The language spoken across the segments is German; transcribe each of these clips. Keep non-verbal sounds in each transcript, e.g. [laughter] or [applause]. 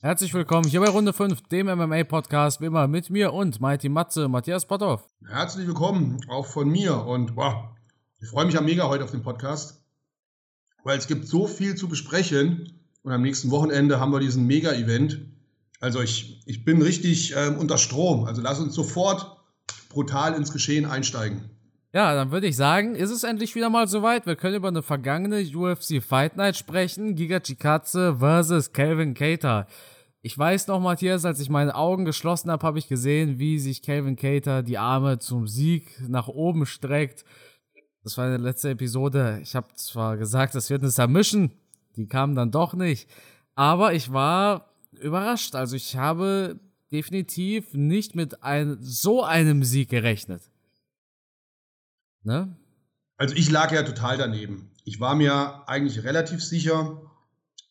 Herzlich willkommen hier bei Runde 5, dem MMA-Podcast, wie immer mit mir und Mighty Matze, Matthias Potthoff. Herzlich willkommen auch von mir und wow, ich freue mich ja mega heute auf den Podcast, weil es gibt so viel zu besprechen und am nächsten Wochenende haben wir diesen Mega-Event. Also ich, ich bin richtig äh, unter Strom, also lass uns sofort brutal ins Geschehen einsteigen. Ja, dann würde ich sagen, ist es endlich wieder mal soweit. Wir können über eine vergangene UFC Fight Night sprechen. Giga Chikatze versus Calvin Cater. Ich weiß noch, Matthias, als ich meine Augen geschlossen habe, habe ich gesehen, wie sich Calvin Cater die Arme zum Sieg nach oben streckt. Das war eine letzte Episode. Ich habe zwar gesagt, das wird eine Submission. Die kam dann doch nicht. Aber ich war überrascht. Also ich habe definitiv nicht mit ein, so einem Sieg gerechnet. Ne? Also ich lag ja total daneben. Ich war mir eigentlich relativ sicher,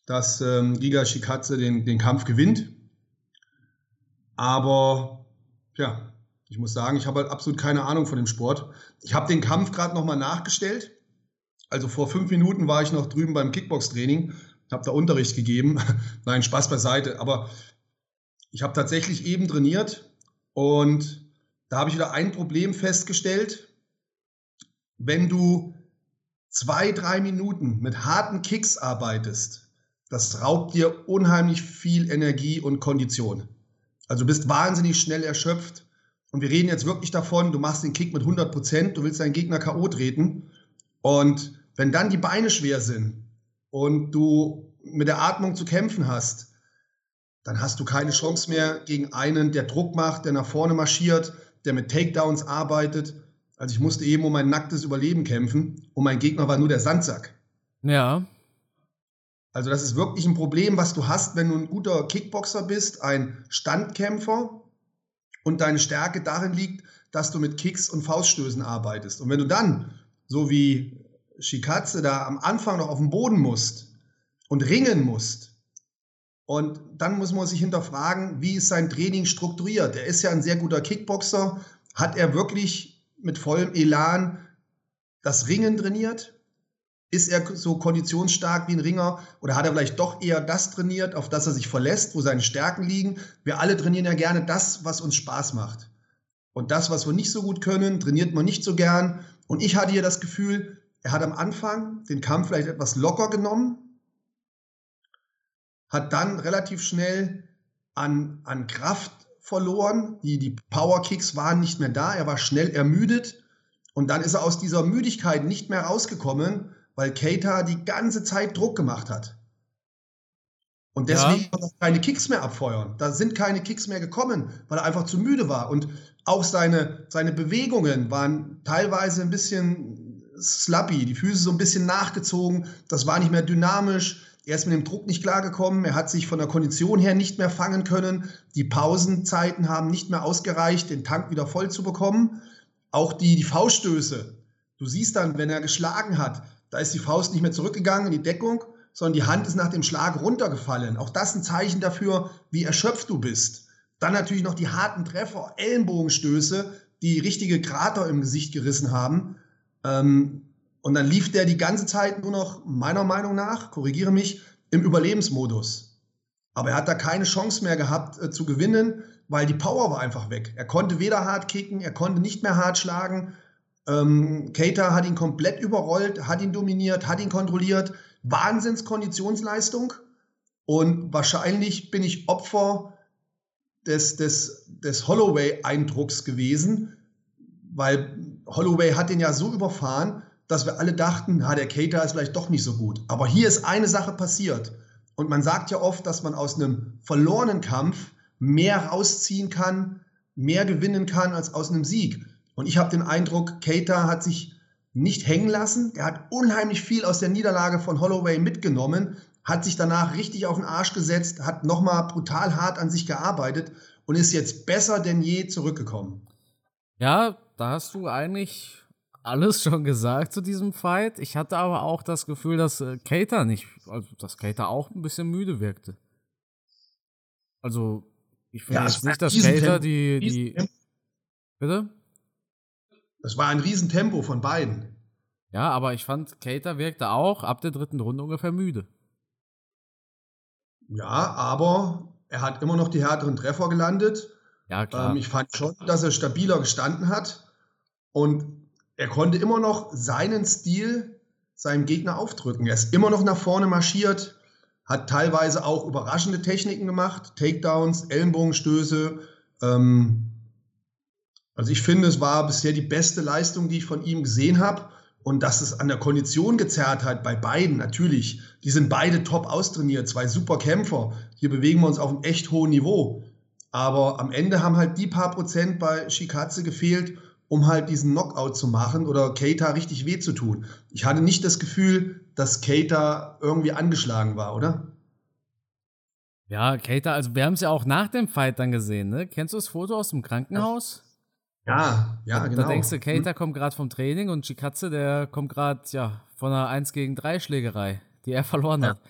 dass ähm, Giga Shikatze den, den Kampf gewinnt. Aber ja, ich muss sagen, ich habe halt absolut keine Ahnung von dem Sport. Ich habe den Kampf gerade nochmal nachgestellt. Also vor fünf Minuten war ich noch drüben beim Kickbox-Training, habe da Unterricht gegeben. [laughs] Nein, Spaß beiseite. Aber ich habe tatsächlich eben trainiert und da habe ich wieder ein Problem festgestellt wenn du zwei, drei Minuten mit harten Kicks arbeitest, das raubt dir unheimlich viel Energie und Kondition. Also du bist wahnsinnig schnell erschöpft. Und wir reden jetzt wirklich davon, du machst den Kick mit 100 Prozent, du willst deinen Gegner K.O. treten. Und wenn dann die Beine schwer sind und du mit der Atmung zu kämpfen hast, dann hast du keine Chance mehr gegen einen, der Druck macht, der nach vorne marschiert, der mit Takedowns arbeitet. Also ich musste eben um mein nacktes Überleben kämpfen und mein Gegner war nur der Sandsack. Ja. Also das ist wirklich ein Problem, was du hast, wenn du ein guter Kickboxer bist, ein Standkämpfer und deine Stärke darin liegt, dass du mit Kicks und Fauststößen arbeitest. Und wenn du dann, so wie Shikatze, da am Anfang noch auf dem Boden musst und ringen musst, und dann muss man sich hinterfragen, wie ist sein Training strukturiert? Er ist ja ein sehr guter Kickboxer. Hat er wirklich mit vollem Elan das Ringen trainiert? Ist er so konditionsstark wie ein Ringer oder hat er vielleicht doch eher das trainiert, auf das er sich verlässt, wo seine Stärken liegen? Wir alle trainieren ja gerne das, was uns Spaß macht. Und das, was wir nicht so gut können, trainiert man nicht so gern. Und ich hatte hier das Gefühl, er hat am Anfang den Kampf vielleicht etwas locker genommen, hat dann relativ schnell an, an Kraft verloren. Die, die Power-Kicks waren nicht mehr da. Er war schnell ermüdet. Und dann ist er aus dieser Müdigkeit nicht mehr rausgekommen, weil Keita die ganze Zeit Druck gemacht hat. Und deswegen ja. konnte er keine Kicks mehr abfeuern. Da sind keine Kicks mehr gekommen, weil er einfach zu müde war. Und auch seine, seine Bewegungen waren teilweise ein bisschen slappy, die Füße so ein bisschen nachgezogen. Das war nicht mehr dynamisch. Er ist mit dem Druck nicht klargekommen. Er hat sich von der Kondition her nicht mehr fangen können. Die Pausenzeiten haben nicht mehr ausgereicht, den Tank wieder voll zu bekommen. Auch die, die Fauststöße. Du siehst dann, wenn er geschlagen hat, da ist die Faust nicht mehr zurückgegangen in die Deckung, sondern die Hand ist nach dem Schlag runtergefallen. Auch das ein Zeichen dafür, wie erschöpft du bist. Dann natürlich noch die harten Treffer, Ellenbogenstöße, die richtige Krater im Gesicht gerissen haben. Ähm, und dann lief der die ganze Zeit nur noch, meiner Meinung nach, korrigiere mich, im Überlebensmodus. Aber er hat da keine Chance mehr gehabt äh, zu gewinnen, weil die Power war einfach weg. Er konnte weder hart kicken, er konnte nicht mehr hart schlagen. Ähm, Keita hat ihn komplett überrollt, hat ihn dominiert, hat ihn kontrolliert. Wahnsinnskonditionsleistung. Und wahrscheinlich bin ich Opfer des, des, des Holloway-Eindrucks gewesen, weil Holloway hat ihn ja so überfahren, dass wir alle dachten, ha, der Cater ist vielleicht doch nicht so gut. Aber hier ist eine Sache passiert. Und man sagt ja oft, dass man aus einem verlorenen Kampf mehr rausziehen kann, mehr gewinnen kann als aus einem Sieg. Und ich habe den Eindruck, Cater hat sich nicht hängen lassen. Er hat unheimlich viel aus der Niederlage von Holloway mitgenommen, hat sich danach richtig auf den Arsch gesetzt, hat nochmal brutal hart an sich gearbeitet und ist jetzt besser denn je zurückgekommen. Ja, da hast du eigentlich alles [laughs] schon gesagt zu diesem Fight. Ich hatte aber auch das Gefühl, dass äh, Kater nicht, also dass Kater auch ein bisschen müde wirkte. Also, ich finde ja, jetzt nicht, dass Kater die, die. Bitte? Das war ein Riesentempo von beiden. Ja, aber ich fand, Kater wirkte auch ab der dritten Runde ungefähr müde. Ja, aber er hat immer noch die härteren Treffer gelandet. Ja, klar. Ähm, ich fand schon, dass er stabiler gestanden hat und er konnte immer noch seinen Stil seinem Gegner aufdrücken. Er ist immer noch nach vorne marschiert, hat teilweise auch überraschende Techniken gemacht, Takedowns, Ellenbogenstöße. Ähm, also ich finde, es war bisher die beste Leistung, die ich von ihm gesehen habe. Und dass es an der Kondition gezerrt hat bei beiden, natürlich. Die sind beide top austrainiert, zwei super Kämpfer. Hier bewegen wir uns auf einem echt hohen Niveau. Aber am Ende haben halt die paar Prozent bei Shikatze gefehlt, um halt diesen Knockout zu machen oder Keita richtig weh zu tun. Ich hatte nicht das Gefühl, dass Keita irgendwie angeschlagen war, oder? Ja, Keita, also wir haben es ja auch nach dem Fight dann gesehen, ne? Kennst du das Foto aus dem Krankenhaus? Ja, ja, da, genau. Da denkst du, Keita hm. kommt gerade vom Training und Chikatze, der kommt gerade, ja, von einer 1 gegen 3 Schlägerei, die er verloren ja. hat.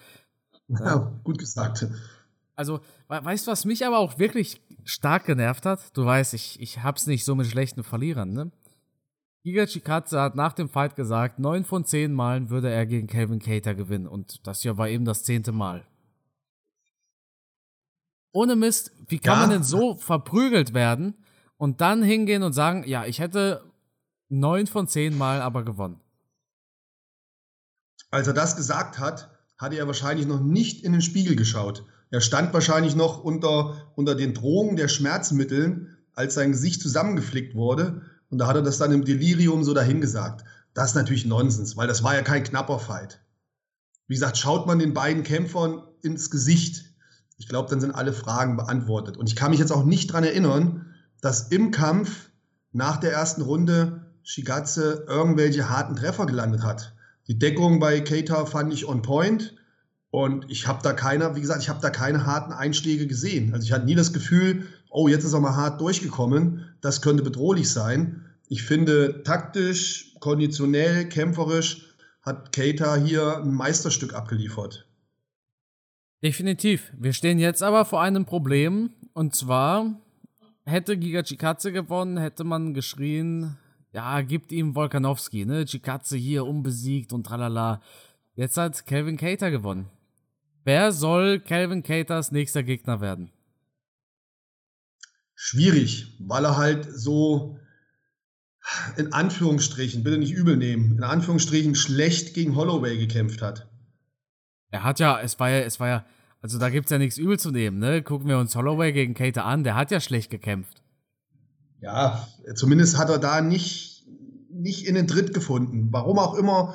Ja, [laughs] ja, gut gesagt. Also, weißt du, was mich aber auch wirklich stark genervt hat? Du weißt, ich, ich hab's nicht so mit schlechten Verlierern, ne? Giga Chikatze hat nach dem Fight gesagt, neun von zehn Malen würde er gegen Calvin Cater gewinnen. Und das hier war eben das zehnte Mal. Ohne Mist, wie kann ja. man denn so verprügelt werden und dann hingehen und sagen, ja, ich hätte neun von zehn Mal aber gewonnen? Als er das gesagt hat, hatte er wahrscheinlich noch nicht in den Spiegel geschaut. Er stand wahrscheinlich noch unter, unter den Drogen der Schmerzmitteln, als sein Gesicht zusammengeflickt wurde. Und da hat er das dann im Delirium so dahingesagt. Das ist natürlich Nonsens, weil das war ja kein knapper Fight. Wie gesagt, schaut man den beiden Kämpfern ins Gesicht. Ich glaube, dann sind alle Fragen beantwortet. Und ich kann mich jetzt auch nicht dran erinnern, dass im Kampf nach der ersten Runde Shigatze irgendwelche harten Treffer gelandet hat. Die Deckung bei Keita fand ich on point. Und ich habe da keine, wie gesagt, ich habe da keine harten Einschläge gesehen. Also ich hatte nie das Gefühl, oh, jetzt ist er mal hart durchgekommen, das könnte bedrohlich sein. Ich finde, taktisch, konditionell, kämpferisch hat Keita hier ein Meisterstück abgeliefert. Definitiv. Wir stehen jetzt aber vor einem Problem. Und zwar hätte Giga Chikatze gewonnen, hätte man geschrien, ja, gibt ihm Volkanowski, ne? Chikatze hier unbesiegt und tralala. Jetzt hat Kelvin Cater gewonnen. Wer soll Calvin Caters nächster Gegner werden? Schwierig, weil er halt so in Anführungsstrichen, bitte nicht übel nehmen, in Anführungsstrichen schlecht gegen Holloway gekämpft hat. Er hat ja, es war ja, es war ja, also da gibt's ja nichts übel zu nehmen, ne? Gucken wir uns Holloway gegen Cater an, der hat ja schlecht gekämpft. Ja, zumindest hat er da nicht, nicht in den Tritt gefunden. Warum auch immer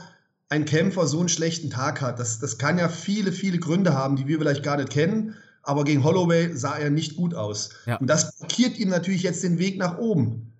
ein Kämpfer so einen schlechten Tag hat. Das, das kann ja viele, viele Gründe haben, die wir vielleicht gar nicht kennen. Aber gegen Holloway sah er nicht gut aus. Ja. Und das blockiert ihm natürlich jetzt den Weg nach oben.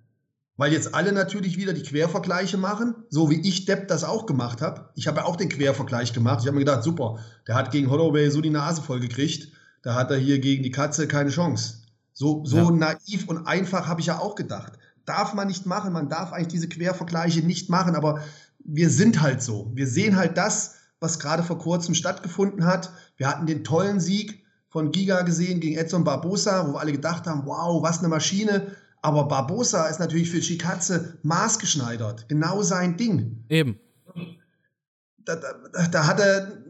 Weil jetzt alle natürlich wieder die Quervergleiche machen, so wie ich Depp das auch gemacht habe. Ich habe ja auch den Quervergleich gemacht. Ich habe mir gedacht, super, der hat gegen Holloway so die Nase voll gekriegt, da hat er hier gegen die Katze keine Chance. So, so ja. naiv und einfach habe ich ja auch gedacht. Darf man nicht machen, man darf eigentlich diese Quervergleiche nicht machen, aber wir sind halt so. Wir sehen halt das, was gerade vor kurzem stattgefunden hat. Wir hatten den tollen Sieg von Giga gesehen gegen Edson Barbosa, wo wir alle gedacht haben, wow, was eine Maschine. Aber Barbosa ist natürlich für Chikatze maßgeschneidert. Genau sein Ding. Eben. Da, da, da hat er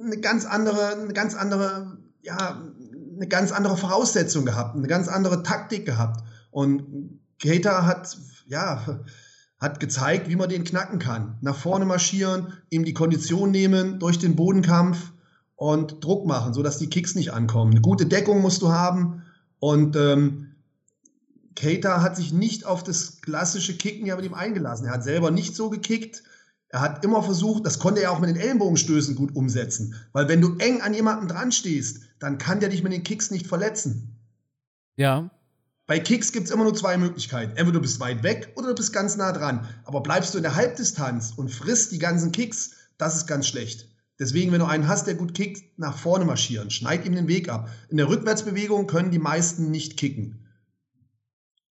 eine ganz andere, eine ganz andere, ja, eine ganz andere Voraussetzung gehabt, eine ganz andere Taktik gehabt. Und Keita hat, ja, hat gezeigt, wie man den knacken kann. Nach vorne marschieren, ihm die Kondition nehmen durch den Bodenkampf und Druck machen, sodass die Kicks nicht ankommen. Eine gute Deckung musst du haben und ähm, Keita hat sich nicht auf das klassische Kicken ja mit ihm eingelassen. Er hat selber nicht so gekickt. Er hat immer versucht, das konnte er auch mit den Ellenbogenstößen gut umsetzen. Weil wenn du eng an jemanden dran stehst, dann kann der dich mit den Kicks nicht verletzen. Ja. Bei Kicks gibt es immer nur zwei Möglichkeiten. Entweder du bist weit weg oder du bist ganz nah dran. Aber bleibst du in der Halbdistanz und frisst die ganzen Kicks, das ist ganz schlecht. Deswegen, wenn du einen hast, der gut kickt, nach vorne marschieren, schneid ihm den Weg ab. In der Rückwärtsbewegung können die meisten nicht kicken.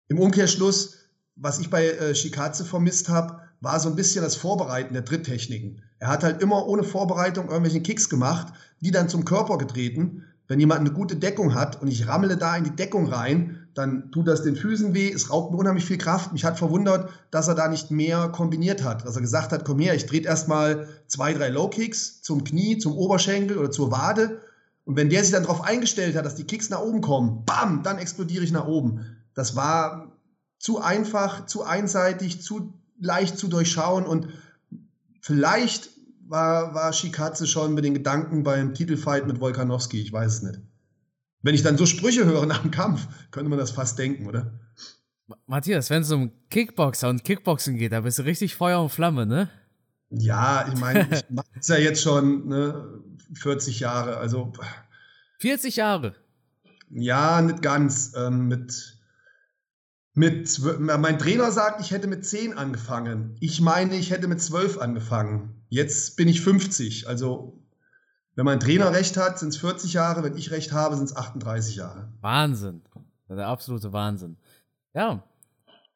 Im Umkehrschluss, was ich bei äh, Shikaze vermisst habe, war so ein bisschen das Vorbereiten der Tritttechniken. Er hat halt immer ohne Vorbereitung irgendwelche Kicks gemacht, die dann zum Körper getreten. Wenn jemand eine gute Deckung hat und ich rammele da in die Deckung rein, dann tut das den Füßen weh, es raubt mir unheimlich viel Kraft. Mich hat verwundert, dass er da nicht mehr kombiniert hat, dass er gesagt hat, komm her, ich drehe erstmal zwei, drei Low Kicks zum Knie, zum Oberschenkel oder zur Wade Und wenn der sich dann darauf eingestellt hat, dass die Kicks nach oben kommen, bam, dann explodiere ich nach oben. Das war zu einfach, zu einseitig, zu leicht zu durchschauen und vielleicht war, war Shikatze schon mit den Gedanken beim Titelfight mit Volkanowski, ich weiß es nicht. Wenn ich dann so Sprüche höre nach dem Kampf, könnte man das fast denken, oder? Matthias, wenn es um Kickboxer und Kickboxen geht, da bist du richtig Feuer und Flamme, ne? Ja, ich meine, [laughs] ich mache es ja jetzt schon ne, 40 Jahre, also. 40 Jahre? Ja, nicht ganz. Ähm, mit, mit, mein Trainer sagt, ich hätte mit 10 angefangen. Ich meine, ich hätte mit 12 angefangen. Jetzt bin ich 50. Also, wenn mein Trainer recht hat, sind es 40 Jahre. Wenn ich recht habe, sind es 38 Jahre. Wahnsinn. Der absolute Wahnsinn. Ja.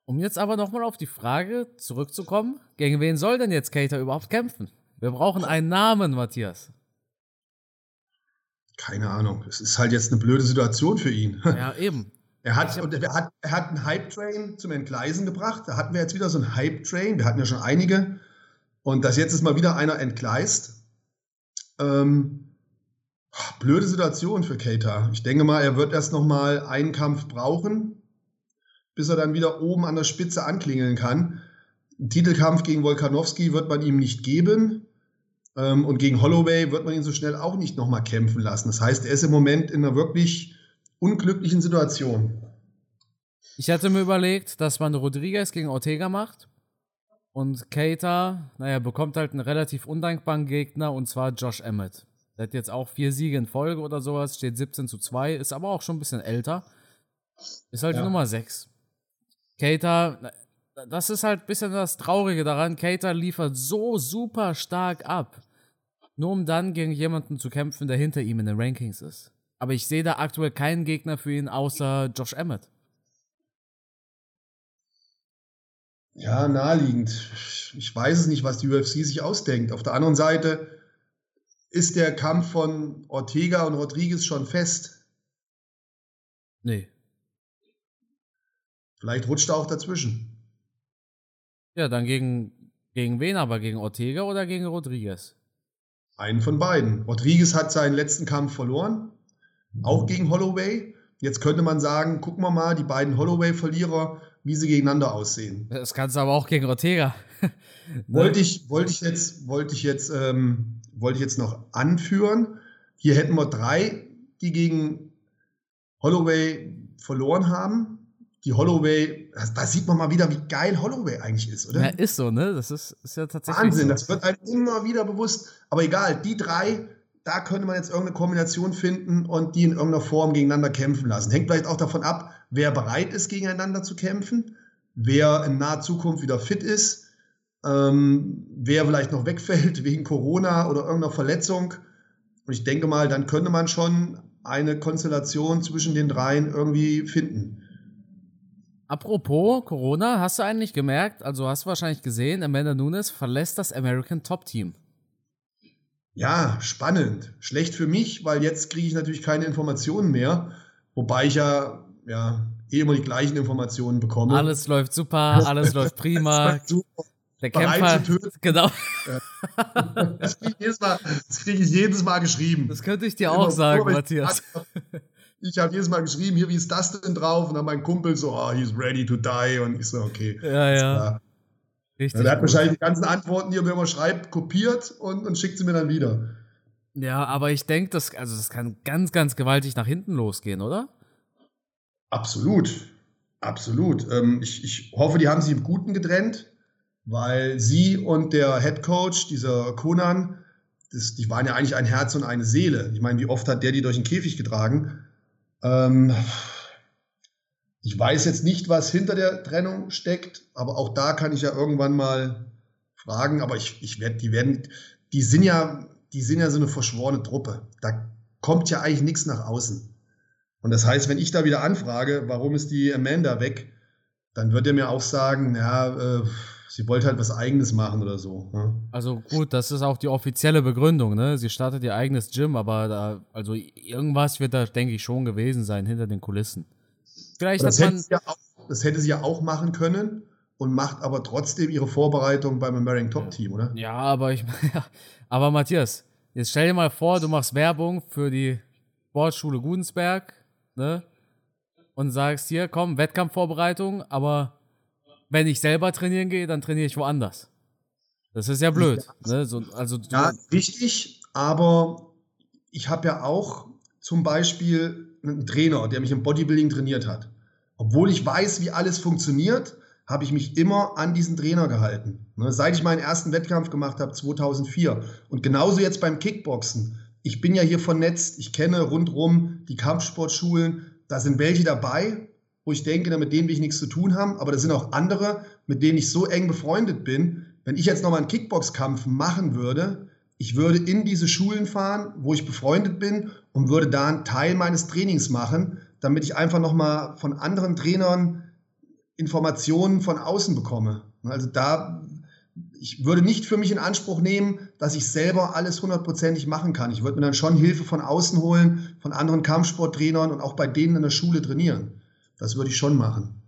Um jetzt aber nochmal auf die Frage zurückzukommen, gegen wen soll denn jetzt Cater überhaupt kämpfen? Wir brauchen einen Namen, Matthias. Keine Ahnung. Es ist halt jetzt eine blöde Situation für ihn. [laughs] Ja, eben. Er hat, und er hat, er hat einen Hype-Train zum Entgleisen gebracht. Da hatten wir jetzt wieder so einen Hype-Train. Wir hatten ja schon einige. Und das jetzt ist mal wieder einer entgleist. Ähm, blöde Situation für Keita. Ich denke mal, er wird erst noch mal einen Kampf brauchen, bis er dann wieder oben an der Spitze anklingeln kann. Einen Titelkampf gegen Volkanowski wird man ihm nicht geben. Ähm, und gegen Holloway wird man ihn so schnell auch nicht noch mal kämpfen lassen. Das heißt, er ist im Moment in einer wirklich unglücklichen Situation. Ich hatte mir überlegt, dass man Rodriguez gegen Ortega macht. Und Keita, naja, bekommt halt einen relativ undankbaren Gegner und zwar Josh Emmett. Der hat jetzt auch vier Siege in Folge oder sowas, steht 17 zu 2, ist aber auch schon ein bisschen älter. Ist halt ja. die Nummer 6. Keita, das ist halt ein bisschen das Traurige daran. Keita liefert so super stark ab. Nur um dann gegen jemanden zu kämpfen, der hinter ihm in den Rankings ist. Aber ich sehe da aktuell keinen Gegner für ihn außer Josh Emmett. Ja, naheliegend. Ich weiß es nicht, was die UFC sich ausdenkt. Auf der anderen Seite ist der Kampf von Ortega und Rodriguez schon fest. Nee. Vielleicht rutscht er auch dazwischen. Ja, dann gegen, gegen wen aber? Gegen Ortega oder gegen Rodriguez? Einen von beiden. Rodriguez hat seinen letzten Kampf verloren auch gegen Holloway. Jetzt könnte man sagen, gucken wir mal, die beiden Holloway-Verlierer, wie sie gegeneinander aussehen. Das kannst du aber auch gegen Ortega. [laughs] ne? Wollte ich, wollte ich jetzt, wollte ich jetzt, ähm, wollte ich jetzt noch anführen. Hier hätten wir drei, die gegen Holloway verloren haben. Die Holloway, da sieht man mal wieder, wie geil Holloway eigentlich ist, oder? Ja, ist so, ne? Das ist, ist ja tatsächlich. Wahnsinn, so. das wird einem immer wieder bewusst. Aber egal, die drei da könnte man jetzt irgendeine Kombination finden und die in irgendeiner Form gegeneinander kämpfen lassen. Hängt vielleicht auch davon ab, wer bereit ist, gegeneinander zu kämpfen, wer in naher Zukunft wieder fit ist, ähm, wer vielleicht noch wegfällt wegen Corona oder irgendeiner Verletzung. Und ich denke mal, dann könnte man schon eine Konstellation zwischen den dreien irgendwie finden. Apropos Corona, hast du eigentlich gemerkt, also hast du wahrscheinlich gesehen, Amanda Nunes verlässt das American Top Team. Ja, spannend. Schlecht für mich, weil jetzt kriege ich natürlich keine Informationen mehr. Wobei ich ja, ja eh immer die gleichen Informationen bekomme. Alles läuft super, [laughs] alles läuft prima. super. Der Kämpfer, [laughs] genau. Das kriege ich, krieg ich, jedes Mal geschrieben. Das könnte ich dir auch sagen, vor, Matthias. Ich habe jedes Mal geschrieben, hier, wie ist das denn drauf? Und dann mein Kumpel so, oh, he's ready to die. Und ich so, okay. Ja, ja. Richtig. Er hat wahrscheinlich die ganzen Antworten, die er mir immer schreibt, kopiert und, und schickt sie mir dann wieder. Ja, aber ich denke, das, also das kann ganz, ganz gewaltig nach hinten losgehen, oder? Absolut. Absolut. Ähm, ich, ich hoffe, die haben sich im Guten getrennt, weil sie und der Head Coach, dieser Conan, das, die waren ja eigentlich ein Herz und eine Seele. Ich meine, wie oft hat der die durch den Käfig getragen? Ähm, ich weiß jetzt nicht, was hinter der Trennung steckt, aber auch da kann ich ja irgendwann mal fragen. Aber ich, ich werde, die werden, die sind ja, die sind ja so eine verschworene Truppe. Da kommt ja eigentlich nichts nach außen. Und das heißt, wenn ich da wieder anfrage, warum ist die Amanda weg, dann wird er mir auch sagen, ja, äh, sie wollte halt was Eigenes machen oder so. Ne? Also gut, das ist auch die offizielle Begründung, ne? Sie startet ihr eigenes Gym, aber da, also irgendwas wird da, denke ich, schon gewesen sein hinter den Kulissen. Vielleicht das, hätte ja auch, das hätte sie ja auch machen können und macht aber trotzdem ihre Vorbereitung beim American Top Team, oder? Ja, aber ich [laughs] ja, aber Matthias, jetzt stell dir mal vor, du machst Werbung für die Sportschule Gudensberg, ne? Und sagst hier, komm, Wettkampfvorbereitung, aber wenn ich selber trainieren gehe, dann trainiere ich woanders. Das ist ja blöd. Ne? So, also ja, richtig, aber ich habe ja auch zum Beispiel einen Trainer, der mich im Bodybuilding trainiert hat. Obwohl ich weiß, wie alles funktioniert, habe ich mich immer an diesen Trainer gehalten. Ne? Seit ich meinen ersten Wettkampf gemacht habe, 2004. Und genauso jetzt beim Kickboxen. Ich bin ja hier vernetzt, ich kenne rundherum die Kampfsportschulen. Da sind welche dabei, wo ich denke, mit denen will ich nichts zu tun haben. Aber da sind auch andere, mit denen ich so eng befreundet bin. Wenn ich jetzt nochmal einen Kickboxkampf machen würde, ich würde in diese Schulen fahren, wo ich befreundet bin und würde da einen Teil meines Trainings machen, damit ich einfach nochmal von anderen Trainern Informationen von außen bekomme. Also da, ich würde nicht für mich in Anspruch nehmen, dass ich selber alles hundertprozentig machen kann. Ich würde mir dann schon Hilfe von außen holen, von anderen Kampfsporttrainern und auch bei denen in der Schule trainieren. Das würde ich schon machen.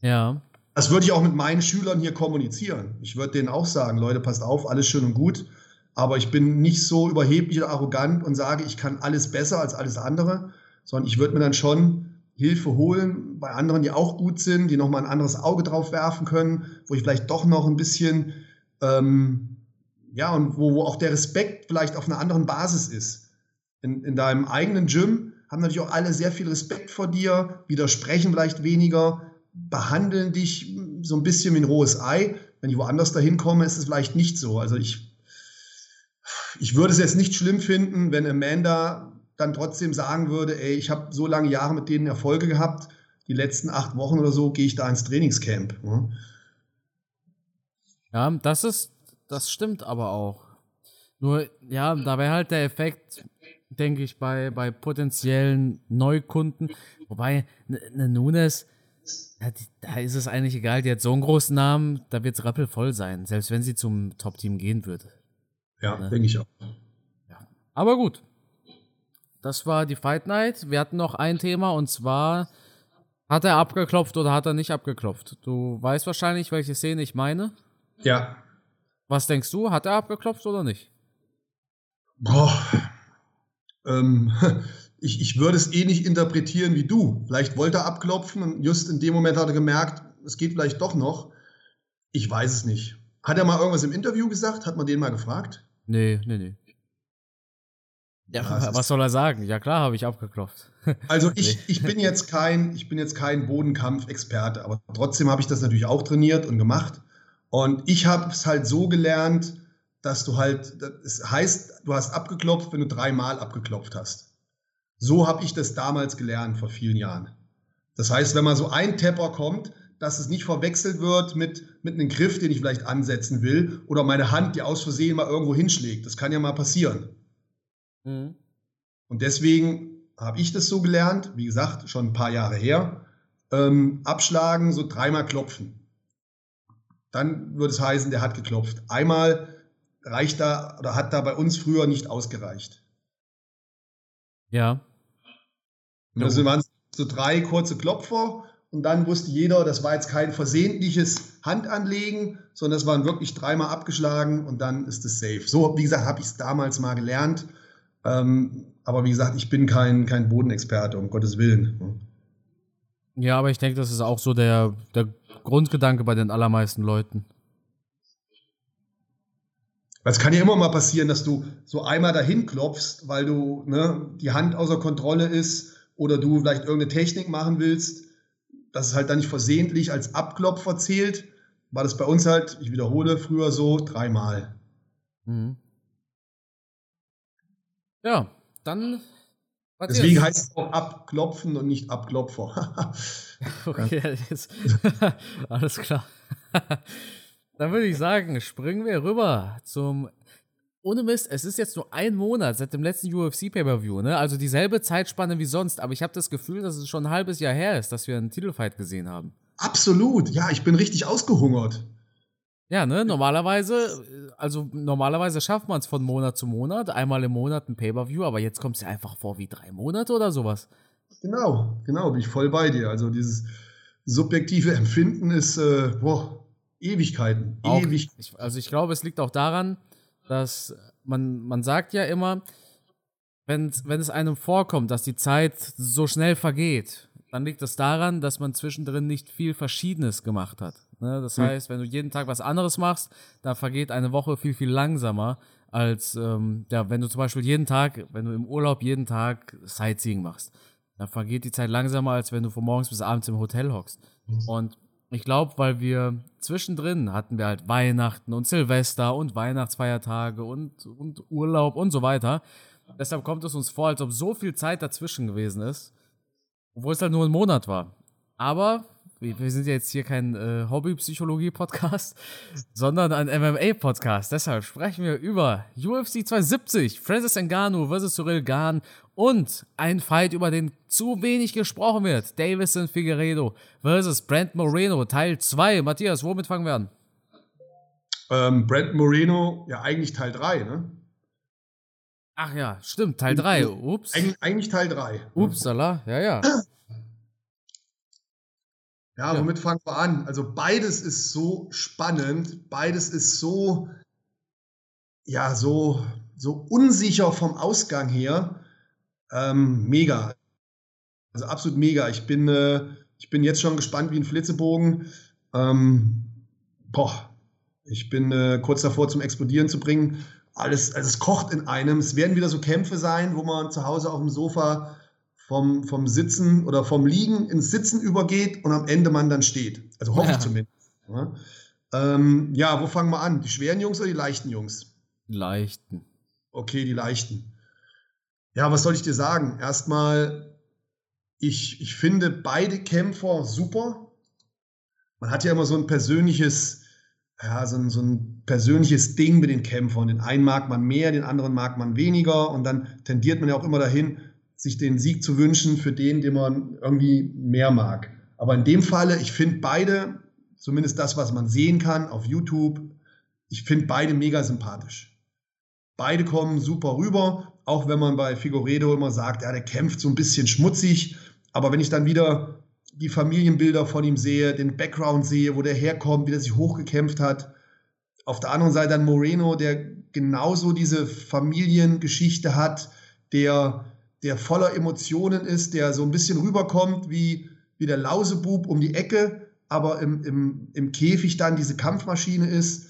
Ja. Das würde ich auch mit meinen Schülern hier kommunizieren. Ich würde denen auch sagen, Leute, passt auf, alles schön und gut. Aber ich bin nicht so überheblich oder arrogant und sage, ich kann alles besser als alles andere, sondern ich würde mir dann schon Hilfe holen bei anderen, die auch gut sind, die nochmal ein anderes Auge drauf werfen können, wo ich vielleicht doch noch ein bisschen, ähm, ja, und wo, wo auch der Respekt vielleicht auf einer anderen Basis ist. In, in deinem eigenen Gym haben natürlich auch alle sehr viel Respekt vor dir, widersprechen vielleicht weniger, behandeln dich so ein bisschen wie ein rohes Ei. Wenn ich woanders dahin komme, ist es vielleicht nicht so. Also ich, ich würde es jetzt nicht schlimm finden, wenn Amanda dann trotzdem sagen würde, ey, ich habe so lange Jahre mit denen Erfolge gehabt, die letzten acht Wochen oder so gehe ich da ins Trainingscamp. Ne? Ja, das ist, das stimmt aber auch. Nur, ja, da wäre halt der Effekt, denke ich, bei, bei potenziellen Neukunden. Wobei, eine ne Nunes, da ist es eigentlich egal, die hat so einen großen Namen, da wird es rappelvoll sein, selbst wenn sie zum Top-Team gehen würde. Ja, ne? denke ich auch. Ja. Aber gut, das war die Fight Night. Wir hatten noch ein Thema und zwar hat er abgeklopft oder hat er nicht abgeklopft? Du weißt wahrscheinlich, welche Szene ich meine. Ja. Was denkst du? Hat er abgeklopft oder nicht? Boah. Ähm, [laughs] ich, ich würde es eh nicht interpretieren wie du. Vielleicht wollte er abklopfen und just in dem Moment hat er gemerkt, es geht vielleicht doch noch. Ich weiß es nicht. Hat er mal irgendwas im Interview gesagt? Hat man den mal gefragt? Nee, nee, nee. Ja, ja was soll er sagen? Ja klar, habe ich abgeklopft. [laughs] Also ich, ich bin jetzt kein, ich bin jetzt kein Bodenkampfexperte, aber trotzdem habe ich das natürlich auch trainiert und gemacht. Und ich habe es halt so gelernt, dass du halt, es heißt, du hast abgeklopft, wenn du dreimal abgeklopft hast. So habe ich das damals gelernt vor vielen Jahren. Das heißt, wenn mal so ein Tepper kommt, dass es nicht verwechselt wird mit, mit einem Griff, den ich vielleicht ansetzen will, oder meine Hand, die aus Versehen mal irgendwo hinschlägt. Das kann ja mal passieren. Mhm. Und deswegen habe ich das so gelernt, wie gesagt, schon ein paar Jahre her, ähm, abschlagen, so dreimal klopfen. Dann würde es heißen, der hat geklopft. Einmal reicht da oder hat da bei uns früher nicht ausgereicht. Ja. Also waren so drei kurze Klopfer und dann wusste jeder, das war jetzt kein versehentliches Handanlegen, sondern das waren wirklich dreimal abgeschlagen und dann ist es safe. So, wie gesagt, habe ich es damals mal gelernt ähm, aber wie gesagt, ich bin kein, kein Bodenexperte, um Gottes Willen. Ja, aber ich denke, das ist auch so der, der Grundgedanke bei den allermeisten Leuten. Es kann ja immer mal passieren, dass du so einmal dahin klopfst, weil du ne, die Hand außer Kontrolle ist oder du vielleicht irgendeine Technik machen willst, dass es halt dann nicht versehentlich als Abklopfer zählt, war das bei uns halt, ich wiederhole, früher so dreimal. Mhm. Ja, dann. Deswegen heißt es auch abklopfen und nicht Abklopfer. [laughs] okay, [laughs] alles klar. [laughs] dann würde ich sagen, springen wir rüber zum. Ohne Mist, es ist jetzt nur ein Monat seit dem letzten UFC Pay-Per-View, ne? Also dieselbe Zeitspanne wie sonst, aber ich habe das Gefühl, dass es schon ein halbes Jahr her ist, dass wir einen Titelfight gesehen haben. Absolut, ja, ich bin richtig ausgehungert. Ja, ne, normalerweise, also normalerweise schafft man es von Monat zu Monat, einmal im Monat ein Pay-Per-View, aber jetzt kommt es ja einfach vor wie drei Monate oder sowas. Genau, genau, bin ich voll bei dir. Also dieses subjektive Empfinden ist, äh, boah, Ewigkeiten, auch, ewig. Ich, also ich glaube, es liegt auch daran, dass man, man sagt ja immer, wenn, wenn es einem vorkommt, dass die Zeit so schnell vergeht, dann liegt es das daran, dass man zwischendrin nicht viel Verschiedenes gemacht hat. Ne? Das mhm. heißt, wenn du jeden Tag was anderes machst, da vergeht eine Woche viel, viel langsamer, als ähm, ja, wenn du zum Beispiel jeden Tag, wenn du im Urlaub jeden Tag Sightseeing machst. Da vergeht die Zeit langsamer, als wenn du von morgens bis abends im Hotel hockst. Mhm. Und ich glaube, weil wir zwischendrin hatten wir halt Weihnachten und Silvester und Weihnachtsfeiertage und, und Urlaub und so weiter. Deshalb kommt es uns vor, als ob so viel Zeit dazwischen gewesen ist, obwohl es halt nur ein Monat war. Aber wir sind ja jetzt hier kein äh, Hobby-Psychologie-Podcast, [laughs] sondern ein MMA-Podcast. Deshalb sprechen wir über UFC 270, Francis Ngannou versus Cyril Gahn und ein Fight, über den zu wenig gesprochen wird. Davison Figueredo versus Brent Moreno, Teil 2. Matthias, womit fangen wir an? Ähm, Brent Moreno, ja eigentlich Teil 3, ne? Ach ja, stimmt, Teil 3. Ups. Eig eigentlich Teil 3. Upsala, ja, ja. Ja, womit fangen wir an? Also beides ist so spannend, beides ist so, ja, so, so unsicher vom Ausgang her. Ähm, mega. Also absolut mega. Ich bin, äh, ich bin jetzt schon gespannt wie ein Flitzebogen. Ähm, boah, ich bin äh, kurz davor zum Explodieren zu bringen. Alles, also es kocht in einem. Es werden wieder so Kämpfe sein, wo man zu Hause auf dem Sofa vom, vom Sitzen oder vom Liegen ins Sitzen übergeht und am Ende man dann steht. Also hoffe ja. ich zumindest. Ja. Ähm, ja, wo fangen wir an? Die schweren Jungs oder die leichten Jungs? Leichten. Okay, die leichten. Ja, was soll ich dir sagen? Erstmal, ich, ich finde beide Kämpfer super. Man hat ja immer so ein persönliches, ja, so ein, so ein persönliches Ding mit den Kämpfern. Den einen mag man mehr, den anderen mag man weniger und dann tendiert man ja auch immer dahin, sich den Sieg zu wünschen für den, den man irgendwie mehr mag. Aber in dem Falle, ich finde beide, zumindest das, was man sehen kann auf YouTube, ich finde beide mega sympathisch. Beide kommen super rüber, auch wenn man bei Figueredo immer sagt, ja, der kämpft so ein bisschen schmutzig. Aber wenn ich dann wieder die Familienbilder von ihm sehe, den Background sehe, wo der herkommt, wie der sich hochgekämpft hat. Auf der anderen Seite dann Moreno, der genauso diese Familiengeschichte hat, der der voller Emotionen ist, der so ein bisschen rüberkommt wie, wie der Lausebub um die Ecke, aber im, im, im Käfig dann diese Kampfmaschine ist,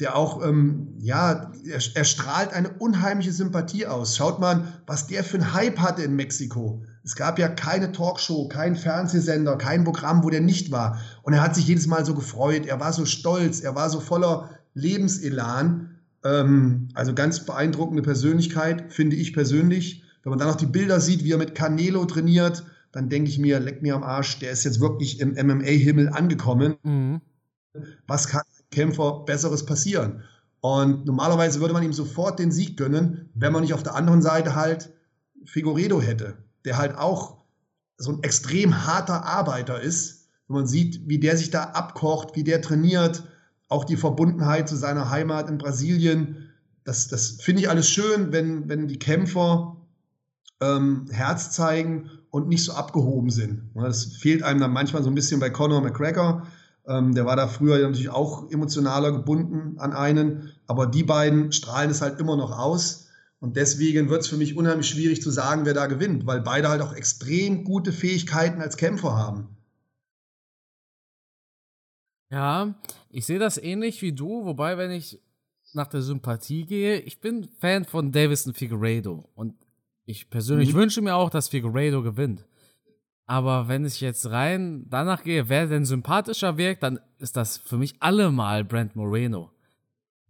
der auch, ähm, ja, er, er, strahlt eine unheimliche Sympathie aus. Schaut mal, was der für einen Hype hatte in Mexiko. Es gab ja keine Talkshow, kein Fernsehsender, kein Programm, wo der nicht war. Und er hat sich jedes Mal so gefreut, er war so stolz, er war so voller Lebenselan. Ähm, also ganz beeindruckende Persönlichkeit, finde ich persönlich. Wenn man dann noch die Bilder sieht, wie er mit Canelo trainiert, dann denke ich mir, leck mir am Arsch, der ist jetzt wirklich im MMA-Himmel angekommen. Mhm. Was kann Kämpfer Besseres passieren? Und normalerweise würde man ihm sofort den Sieg gönnen, wenn man nicht auf der anderen Seite halt Figueredo hätte, der halt auch so ein extrem harter Arbeiter ist. Wenn man sieht, wie der sich da abkocht, wie der trainiert, auch die Verbundenheit zu seiner Heimat in Brasilien. Das, das finde ich alles schön, wenn, wenn die Kämpfer ähm, Herz zeigen und nicht so abgehoben sind. Das fehlt einem dann manchmal so ein bisschen bei Conor McGregor. Ähm, der war da früher natürlich auch emotionaler gebunden an einen, aber die beiden strahlen es halt immer noch aus. Und deswegen wird es für mich unheimlich schwierig zu sagen, wer da gewinnt, weil beide halt auch extrem gute Fähigkeiten als Kämpfer haben. Ja, ich sehe das ähnlich wie du, wobei, wenn ich nach der Sympathie gehe, ich bin Fan von Davison Figueiredo und ich persönlich mhm. wünsche mir auch, dass Figueiredo gewinnt. Aber wenn ich jetzt rein danach gehe, wer denn sympathischer wirkt, dann ist das für mich allemal Brent Moreno.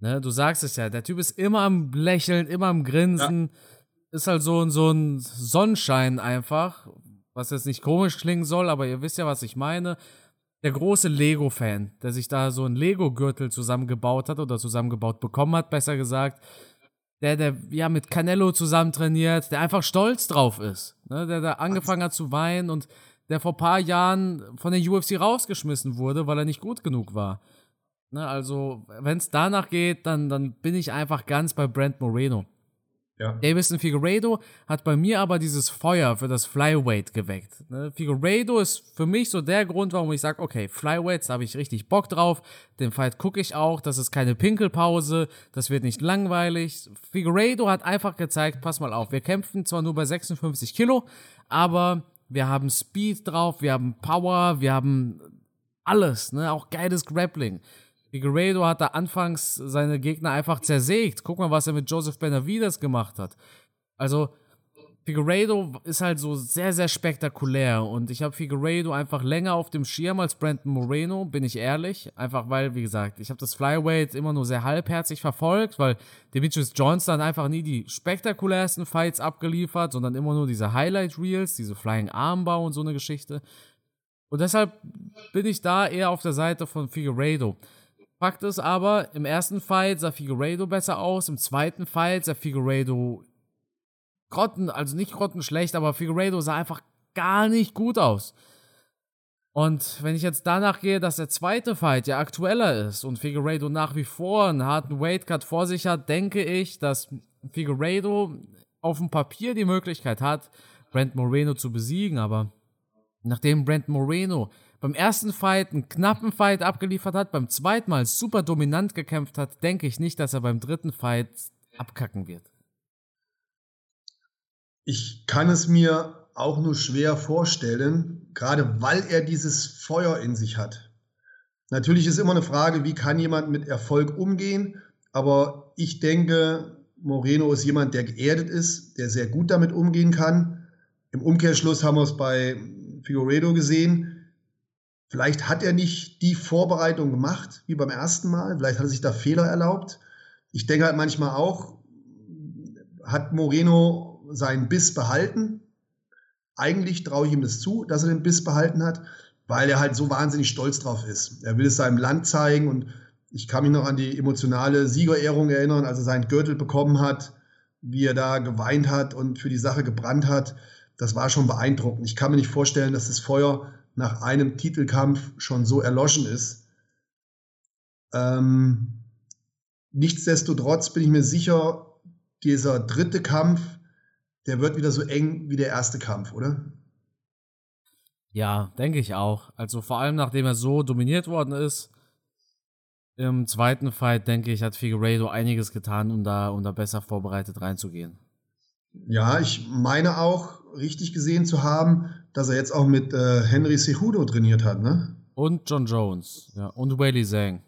Ne, du sagst es ja, der Typ ist immer am Lächeln, immer am Grinsen. Ja. Ist halt so, so ein Sonnenschein einfach, was jetzt nicht komisch klingen soll, aber ihr wisst ja, was ich meine. Der große Lego-Fan, der sich da so ein Lego-Gürtel zusammengebaut hat oder zusammengebaut bekommen hat, besser gesagt der, der ja mit Canelo zusammen trainiert, der einfach stolz drauf ist, ne? der da angefangen hat zu weinen und der vor paar Jahren von der UFC rausgeschmissen wurde, weil er nicht gut genug war. Ne? Also, wenn es danach geht, dann, dann bin ich einfach ganz bei Brent Moreno. Ja. Davison Figueiredo hat bei mir aber dieses Feuer für das Flyweight geweckt. Ne? Figueiredo ist für mich so der Grund, warum ich sage, okay, Flyweights, habe ich richtig Bock drauf. Den Fight gucke ich auch. Das ist keine Pinkelpause. Das wird nicht langweilig. Figueiredo hat einfach gezeigt, pass mal auf, wir kämpfen zwar nur bei 56 Kilo, aber wir haben Speed drauf, wir haben Power, wir haben alles, ne? Auch geiles Grappling. Figueiredo hat da anfangs seine Gegner einfach zersägt. Guck mal, was er mit Joseph Benavides gemacht hat. Also, Figueiredo ist halt so sehr, sehr spektakulär und ich habe Figueiredo einfach länger auf dem Schirm als Brandon Moreno, bin ich ehrlich. Einfach weil, wie gesagt, ich habe das Flyweight immer nur sehr halbherzig verfolgt, weil Demetrius Johnson einfach nie die spektakulärsten Fights abgeliefert, sondern immer nur diese Highlight Reels, diese Flying Armbar und so eine Geschichte. Und deshalb bin ich da eher auf der Seite von Figueiredo. Fakt ist aber, im ersten Fight sah Figueiredo besser aus, im zweiten Fight sah Figueiredo grotten, also nicht grottenschlecht, aber Figueiredo sah einfach gar nicht gut aus. Und wenn ich jetzt danach gehe, dass der zweite Fight ja aktueller ist und Figueiredo nach wie vor einen harten Weightcut vor sich hat, denke ich, dass Figueiredo auf dem Papier die Möglichkeit hat, Brent Moreno zu besiegen, aber nachdem Brent Moreno beim ersten Fight einen knappen Fight abgeliefert hat, beim zweiten Mal super dominant gekämpft hat, denke ich nicht, dass er beim dritten Fight abkacken wird. Ich kann es mir auch nur schwer vorstellen, gerade weil er dieses Feuer in sich hat. Natürlich ist immer eine Frage, wie kann jemand mit Erfolg umgehen, aber ich denke, Moreno ist jemand, der geerdet ist, der sehr gut damit umgehen kann. Im Umkehrschluss haben wir es bei Figueredo gesehen Vielleicht hat er nicht die Vorbereitung gemacht wie beim ersten Mal. Vielleicht hat er sich da Fehler erlaubt. Ich denke halt manchmal auch, hat Moreno seinen Biss behalten. Eigentlich traue ich ihm das zu, dass er den Biss behalten hat, weil er halt so wahnsinnig stolz drauf ist. Er will es seinem Land zeigen und ich kann mich noch an die emotionale Siegerehrung erinnern, als er seinen Gürtel bekommen hat, wie er da geweint hat und für die Sache gebrannt hat. Das war schon beeindruckend. Ich kann mir nicht vorstellen, dass das Feuer nach einem Titelkampf schon so erloschen ist. Ähm, nichtsdestotrotz bin ich mir sicher, dieser dritte Kampf, der wird wieder so eng wie der erste Kampf, oder? Ja, denke ich auch. Also vor allem nachdem er so dominiert worden ist, im zweiten Fight, denke ich, hat Figueiredo einiges getan, um da, um da besser vorbereitet reinzugehen. Ja, ich meine auch, richtig gesehen zu haben, dass er jetzt auch mit äh, Henry Cejudo trainiert hat, ne? Und John Jones, ja, und Whaley Zhang.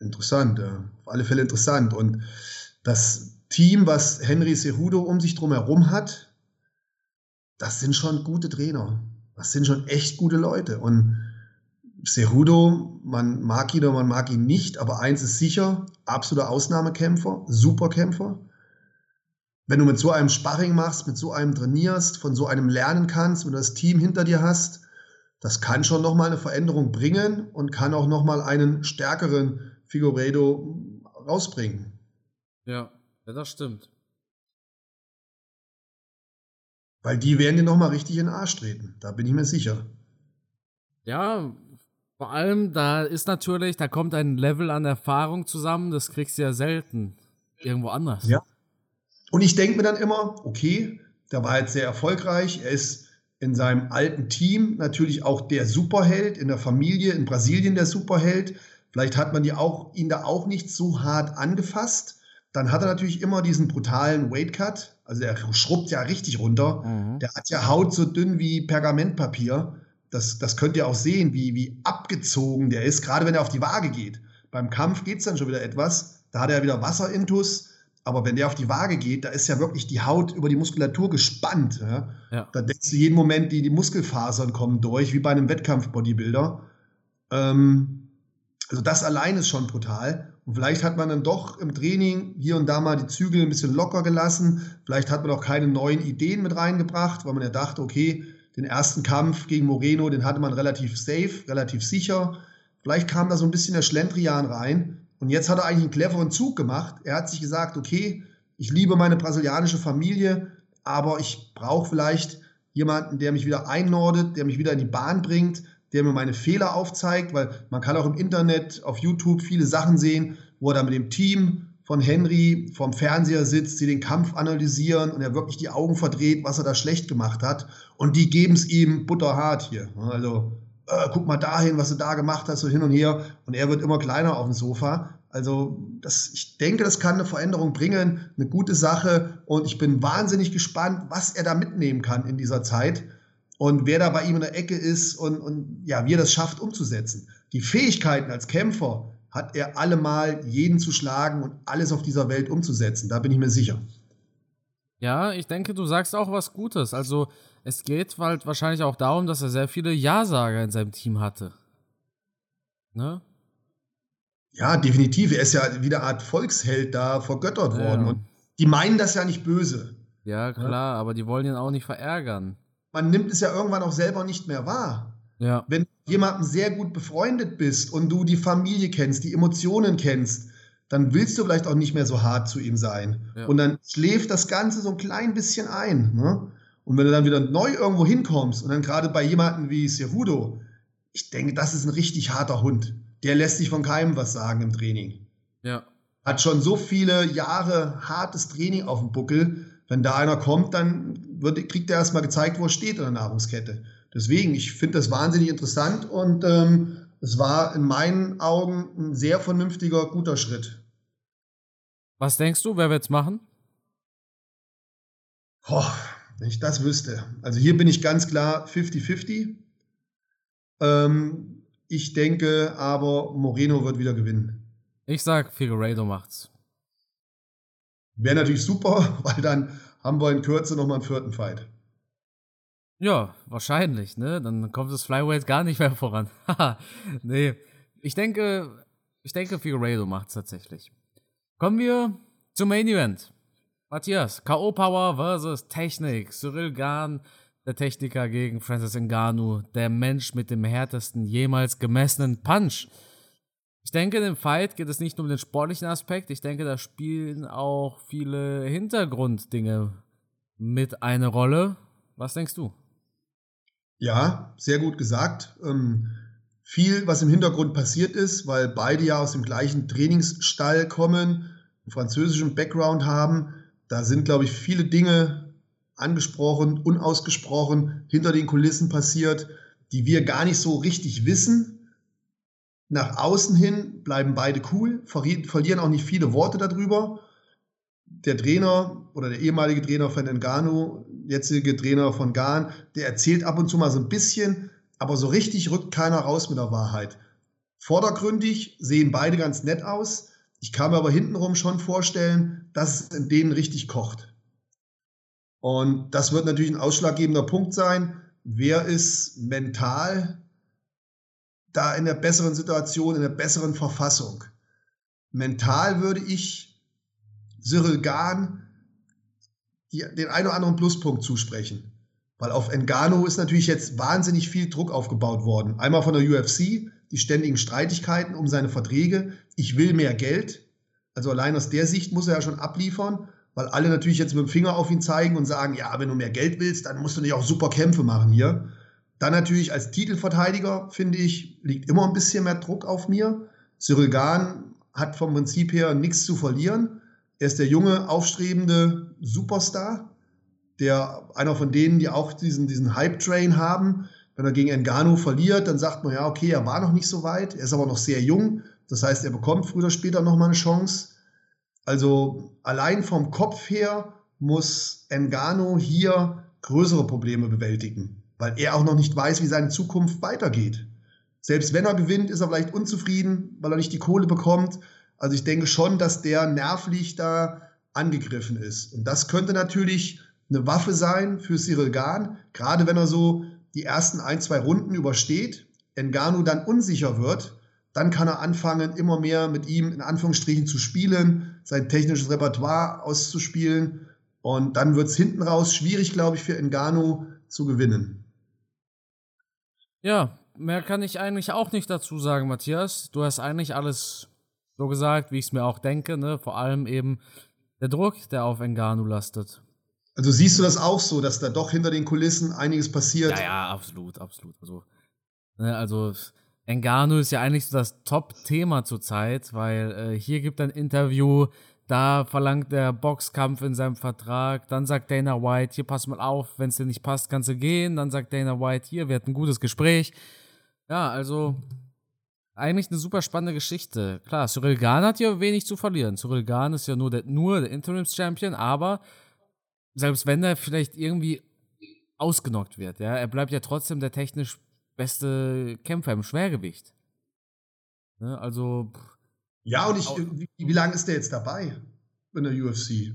Interessant, ja. Auf alle Fälle interessant. Und das Team, was Henry Cejudo um sich drum herum hat, das sind schon gute Trainer. Das sind schon echt gute Leute. Und Cejudo, man mag ihn oder man mag ihn nicht, aber eins ist sicher, absoluter Ausnahmekämpfer, Superkämpfer wenn du mit so einem Sparring machst, mit so einem trainierst, von so einem lernen kannst, du das Team hinter dir hast, das kann schon nochmal eine Veränderung bringen und kann auch nochmal einen stärkeren Figueredo rausbringen. Ja, ja, das stimmt. Weil die werden dir nochmal richtig in den Arsch treten, da bin ich mir sicher. Ja, vor allem, da ist natürlich, da kommt ein Level an Erfahrung zusammen, das kriegst du ja selten irgendwo anders. Ja. Und ich denke mir dann immer, okay, der war jetzt sehr erfolgreich. Er ist in seinem alten Team natürlich auch der Superheld, in der Familie in Brasilien der Superheld. Vielleicht hat man die auch, ihn da auch nicht so hart angefasst. Dann hat er natürlich immer diesen brutalen Weightcut. Also der schrubbt ja richtig runter. Mhm. Der hat ja Haut so dünn wie Pergamentpapier. Das, das könnt ihr auch sehen, wie, wie abgezogen der ist, gerade wenn er auf die Waage geht. Beim Kampf geht es dann schon wieder etwas. Da hat er wieder Wasserintus aber wenn der auf die Waage geht, da ist ja wirklich die Haut über die Muskulatur gespannt. Ja? Ja. Da denkst du jeden Moment, die, die Muskelfasern kommen durch, wie bei einem Wettkampf-Bodybuilder. Ähm, also das allein ist schon brutal. Und vielleicht hat man dann doch im Training hier und da mal die Zügel ein bisschen locker gelassen. Vielleicht hat man auch keine neuen Ideen mit reingebracht, weil man ja dachte, okay, den ersten Kampf gegen Moreno, den hatte man relativ safe, relativ sicher. Vielleicht kam da so ein bisschen der Schlendrian rein. Und jetzt hat er eigentlich einen cleveren Zug gemacht. Er hat sich gesagt, okay, ich liebe meine brasilianische Familie, aber ich brauche vielleicht jemanden, der mich wieder einnordet, der mich wieder in die Bahn bringt, der mir meine Fehler aufzeigt, weil man kann auch im Internet, auf YouTube viele Sachen sehen, wo er dann mit dem Team von Henry vom Fernseher sitzt, sie den Kampf analysieren und er wirklich die Augen verdreht, was er da schlecht gemacht hat. Und die geben es ihm butterhart hier. Also, äh, guck mal dahin, was du da gemacht hast, so hin und her. Und er wird immer kleiner auf dem Sofa. Also, das, ich denke, das kann eine Veränderung bringen, eine gute Sache. Und ich bin wahnsinnig gespannt, was er da mitnehmen kann in dieser Zeit und wer da bei ihm in der Ecke ist und, und ja, wie er das schafft umzusetzen. Die Fähigkeiten als Kämpfer hat er allemal, jeden zu schlagen und alles auf dieser Welt umzusetzen. Da bin ich mir sicher. Ja, ich denke, du sagst auch was Gutes. Also, es geht halt wahrscheinlich auch darum, dass er sehr viele Ja-Sager in seinem Team hatte. Ne? Ja, definitiv. Er ist ja wie eine Art Volksheld da vergöttert ja. worden. Und die meinen das ja nicht böse. Ja, klar, ja? aber die wollen ihn auch nicht verärgern. Man nimmt es ja irgendwann auch selber nicht mehr wahr. Ja. Wenn du jemandem sehr gut befreundet bist und du die Familie kennst, die Emotionen kennst, dann willst du vielleicht auch nicht mehr so hart zu ihm sein. Ja. Und dann schläft das Ganze so ein klein bisschen ein. Ne? Und wenn du dann wieder neu irgendwo hinkommst und dann gerade bei jemandem wie Cerudo, ich denke, das ist ein richtig harter Hund der lässt sich von keinem was sagen im Training. Ja. Hat schon so viele Jahre hartes Training auf dem Buckel. Wenn da einer kommt, dann wird, kriegt er erstmal gezeigt, wo er steht in der Nahrungskette. Deswegen, ich finde das wahnsinnig interessant und ähm, es war in meinen Augen ein sehr vernünftiger, guter Schritt. Was denkst du, wer wird's machen? Boah, wenn ich das wüsste. Also hier bin ich ganz klar 50-50. Ähm, ich denke aber, Moreno wird wieder gewinnen. Ich sag, Figueiredo macht's. Wäre natürlich super, [laughs] weil dann haben wir in Kürze nochmal einen vierten Fight. Ja, wahrscheinlich, ne? Dann kommt das Flyweight gar nicht mehr voran. [laughs] nee, ich denke, ich denke, Figueiredo macht's tatsächlich. Kommen wir zum Main Event. Matthias, K.O. Power versus Technik. Cyril Gahn der Techniker gegen Francis Ngannou, der Mensch mit dem härtesten jemals gemessenen Punch. Ich denke, in dem Fight geht es nicht nur um den sportlichen Aspekt, ich denke, da spielen auch viele Hintergrunddinge mit eine Rolle. Was denkst du? Ja, sehr gut gesagt. Ähm, viel, was im Hintergrund passiert ist, weil beide ja aus dem gleichen Trainingsstall kommen, einen französischen Background haben. Da sind, glaube ich, viele Dinge angesprochen, unausgesprochen, hinter den Kulissen passiert, die wir gar nicht so richtig wissen. Nach außen hin bleiben beide cool, verlieren auch nicht viele Worte darüber. Der Trainer oder der ehemalige Trainer von Ngannou, jetzige Trainer von Ghan, der erzählt ab und zu mal so ein bisschen, aber so richtig rückt keiner raus mit der Wahrheit. Vordergründig sehen beide ganz nett aus. Ich kann mir aber hintenrum schon vorstellen, dass es in denen richtig kocht. Und das wird natürlich ein ausschlaggebender Punkt sein. Wer ist mental da in der besseren Situation, in der besseren Verfassung? Mental würde ich Cyril Gahn den einen oder anderen Pluspunkt zusprechen. Weil auf Engano ist natürlich jetzt wahnsinnig viel Druck aufgebaut worden. Einmal von der UFC, die ständigen Streitigkeiten um seine Verträge. Ich will mehr Geld. Also allein aus der Sicht muss er ja schon abliefern weil alle natürlich jetzt mit dem Finger auf ihn zeigen und sagen, ja, wenn du mehr Geld willst, dann musst du nicht auch super Kämpfe machen hier. Dann natürlich als Titelverteidiger, finde ich, liegt immer ein bisschen mehr Druck auf mir. Cyril Gahn hat vom Prinzip her nichts zu verlieren. Er ist der junge, aufstrebende Superstar, der einer von denen, die auch diesen, diesen Hype-Train haben. Wenn er gegen Engano verliert, dann sagt man ja, okay, er war noch nicht so weit, er ist aber noch sehr jung. Das heißt, er bekommt früher oder später nochmal eine Chance. Also allein vom Kopf her muss Engano hier größere Probleme bewältigen, weil er auch noch nicht weiß, wie seine Zukunft weitergeht. Selbst wenn er gewinnt, ist er vielleicht unzufrieden, weil er nicht die Kohle bekommt. Also ich denke schon, dass der nervlich da angegriffen ist. Und das könnte natürlich eine Waffe sein für Cyril Gahn, gerade wenn er so die ersten ein, zwei Runden übersteht, Engano dann unsicher wird dann kann er anfangen, immer mehr mit ihm in Anführungsstrichen zu spielen, sein technisches Repertoire auszuspielen. Und dann wird es hinten raus schwierig, glaube ich, für Engano zu gewinnen. Ja, mehr kann ich eigentlich auch nicht dazu sagen, Matthias. Du hast eigentlich alles so gesagt, wie ich es mir auch denke, ne? Vor allem eben der Druck, der auf Engano lastet. Also siehst du das auch so, dass da doch hinter den Kulissen einiges passiert? Ja, ja, absolut, absolut. Also, ne, also Engano ist ja eigentlich so das Top-Thema zurzeit, weil äh, hier gibt ein Interview Da verlangt er Boxkampf in seinem Vertrag. Dann sagt Dana White, hier pass mal auf, wenn es dir nicht passt, kannst du gehen. Dann sagt Dana White, hier, wir hatten ein gutes Gespräch. Ja, also eigentlich eine super spannende Geschichte. Klar, Cyril Gahn hat hier wenig zu verlieren. Cyril Gahn ist ja nur der, nur der Interims-Champion, aber selbst wenn er vielleicht irgendwie ausgenockt wird, ja, er bleibt ja trotzdem der technisch beste Kämpfer im Schwergewicht. Ne, also. Ja, und ich, wie, wie lange ist der jetzt dabei in der UFC?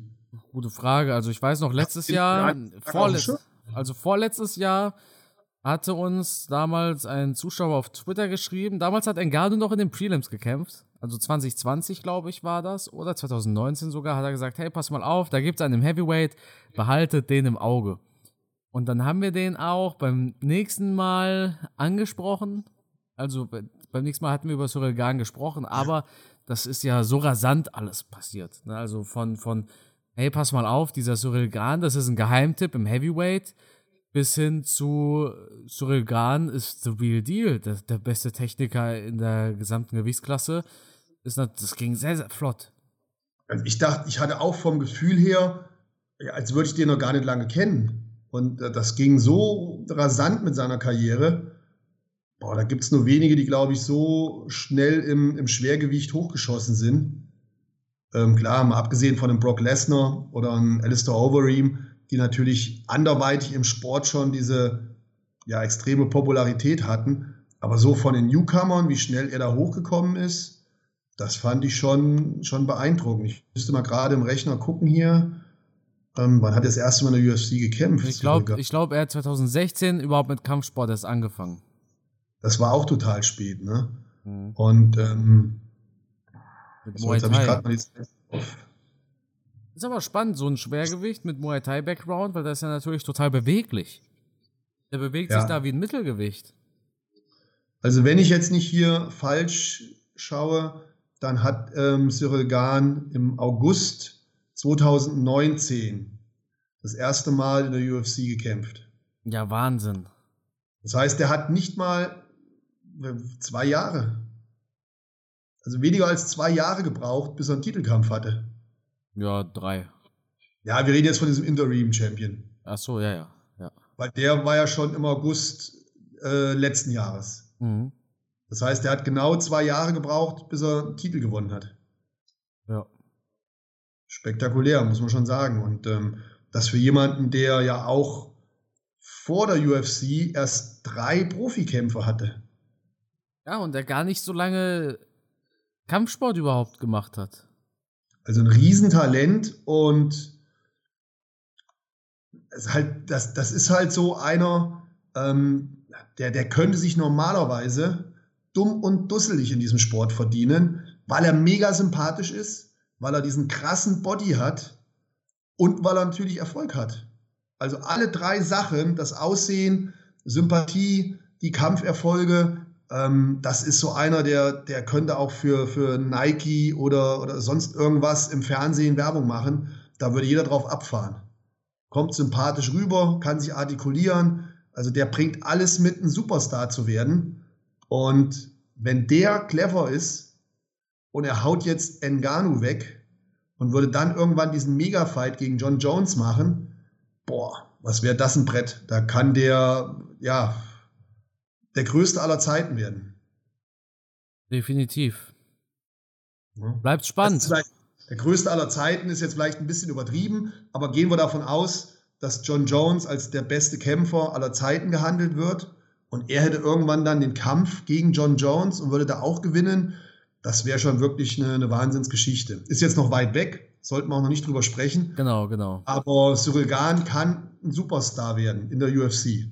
Gute Frage. Also ich weiß noch, letztes Jahr, vorletz, also vorletztes Jahr hatte uns damals ein Zuschauer auf Twitter geschrieben. Damals hat Engano noch in den Prelims gekämpft. Also 2020, glaube ich, war das. Oder 2019 sogar, hat er gesagt, hey, pass mal auf, da gibt es einen Heavyweight, behaltet den im Auge. Und dann haben wir den auch beim nächsten Mal angesprochen. Also beim nächsten Mal hatten wir über Cyril Gahn gesprochen, aber das ist ja so rasant alles passiert. Ne? Also von, von, hey, pass mal auf, dieser Cyril Gahn, das ist ein Geheimtipp im Heavyweight bis hin zu Cyril Gahn ist the real deal, der, der beste Techniker in der gesamten Gewichtsklasse. Ist das, das ging sehr, sehr flott. Also ich dachte, ich hatte auch vom Gefühl her, als würde ich den noch gar nicht lange kennen. Und äh, das ging so rasant mit seiner Karriere. Boah, da gibt es nur wenige, die, glaube ich, so schnell im, im Schwergewicht hochgeschossen sind. Ähm, klar, mal abgesehen von einem Brock Lesnar oder einem Alistair Overeem, die natürlich anderweitig im Sport schon diese ja, extreme Popularität hatten. Aber so von den Newcomern, wie schnell er da hochgekommen ist, das fand ich schon, schon beeindruckend. Ich müsste mal gerade im Rechner gucken hier. Ähm, wann hat er das erste Mal in der UFC gekämpft? Ich glaube, glaub, er hat 2016 überhaupt mit Kampfsport erst angefangen. Das war auch total spät, ne? Mhm. Und ähm, so, jetzt habe ich gerade mal die. Ist aber spannend, so ein Schwergewicht mit Muay Thai Background, weil das ist ja natürlich total beweglich. Der bewegt ja. sich da wie ein Mittelgewicht. Also wenn ich jetzt nicht hier falsch schaue, dann hat ähm, Cyril Gahn im August 2019 das erste Mal in der UFC gekämpft. Ja, Wahnsinn. Das heißt, der hat nicht mal äh, zwei Jahre, also weniger als zwei Jahre gebraucht, bis er einen Titelkampf hatte. Ja, drei. Ja, wir reden jetzt von diesem Interim-Champion. Ach so, ja, ja, ja. Weil der war ja schon im August äh, letzten Jahres. Mhm. Das heißt, er hat genau zwei Jahre gebraucht, bis er einen Titel gewonnen hat. Ja. Spektakulär, muss man schon sagen. Und ähm, das für jemanden, der ja auch vor der UFC erst drei Profikämpfe hatte. Ja, und der gar nicht so lange Kampfsport überhaupt gemacht hat. Also ein Riesentalent und es halt, das, das ist halt so einer, ähm, der, der könnte sich normalerweise dumm und dusselig in diesem Sport verdienen, weil er mega sympathisch ist, weil er diesen krassen Body hat und weil er natürlich Erfolg hat. Also alle drei Sachen, das Aussehen, Sympathie, die Kampferfolge, ähm, das ist so einer, der, der könnte auch für, für Nike oder, oder sonst irgendwas im Fernsehen Werbung machen. Da würde jeder drauf abfahren. Kommt sympathisch rüber, kann sich artikulieren. Also der bringt alles mit, ein Superstar zu werden. Und wenn der clever ist und er haut jetzt Enganu weg und würde dann irgendwann diesen Mega-Fight gegen John Jones machen, boah, was wäre das ein Brett? Da kann der, ja, der größte aller Zeiten werden. Definitiv. Ja. Bleibt spannend. Der größte aller Zeiten ist jetzt vielleicht ein bisschen übertrieben, aber gehen wir davon aus, dass John Jones als der beste Kämpfer aller Zeiten gehandelt wird und er hätte irgendwann dann den Kampf gegen John Jones und würde da auch gewinnen. Das wäre schon wirklich eine, eine Wahnsinnsgeschichte. Ist jetzt noch weit weg, sollten wir auch noch nicht drüber sprechen. Genau, genau. Aber Cyril Gahn kann ein Superstar werden in der UFC.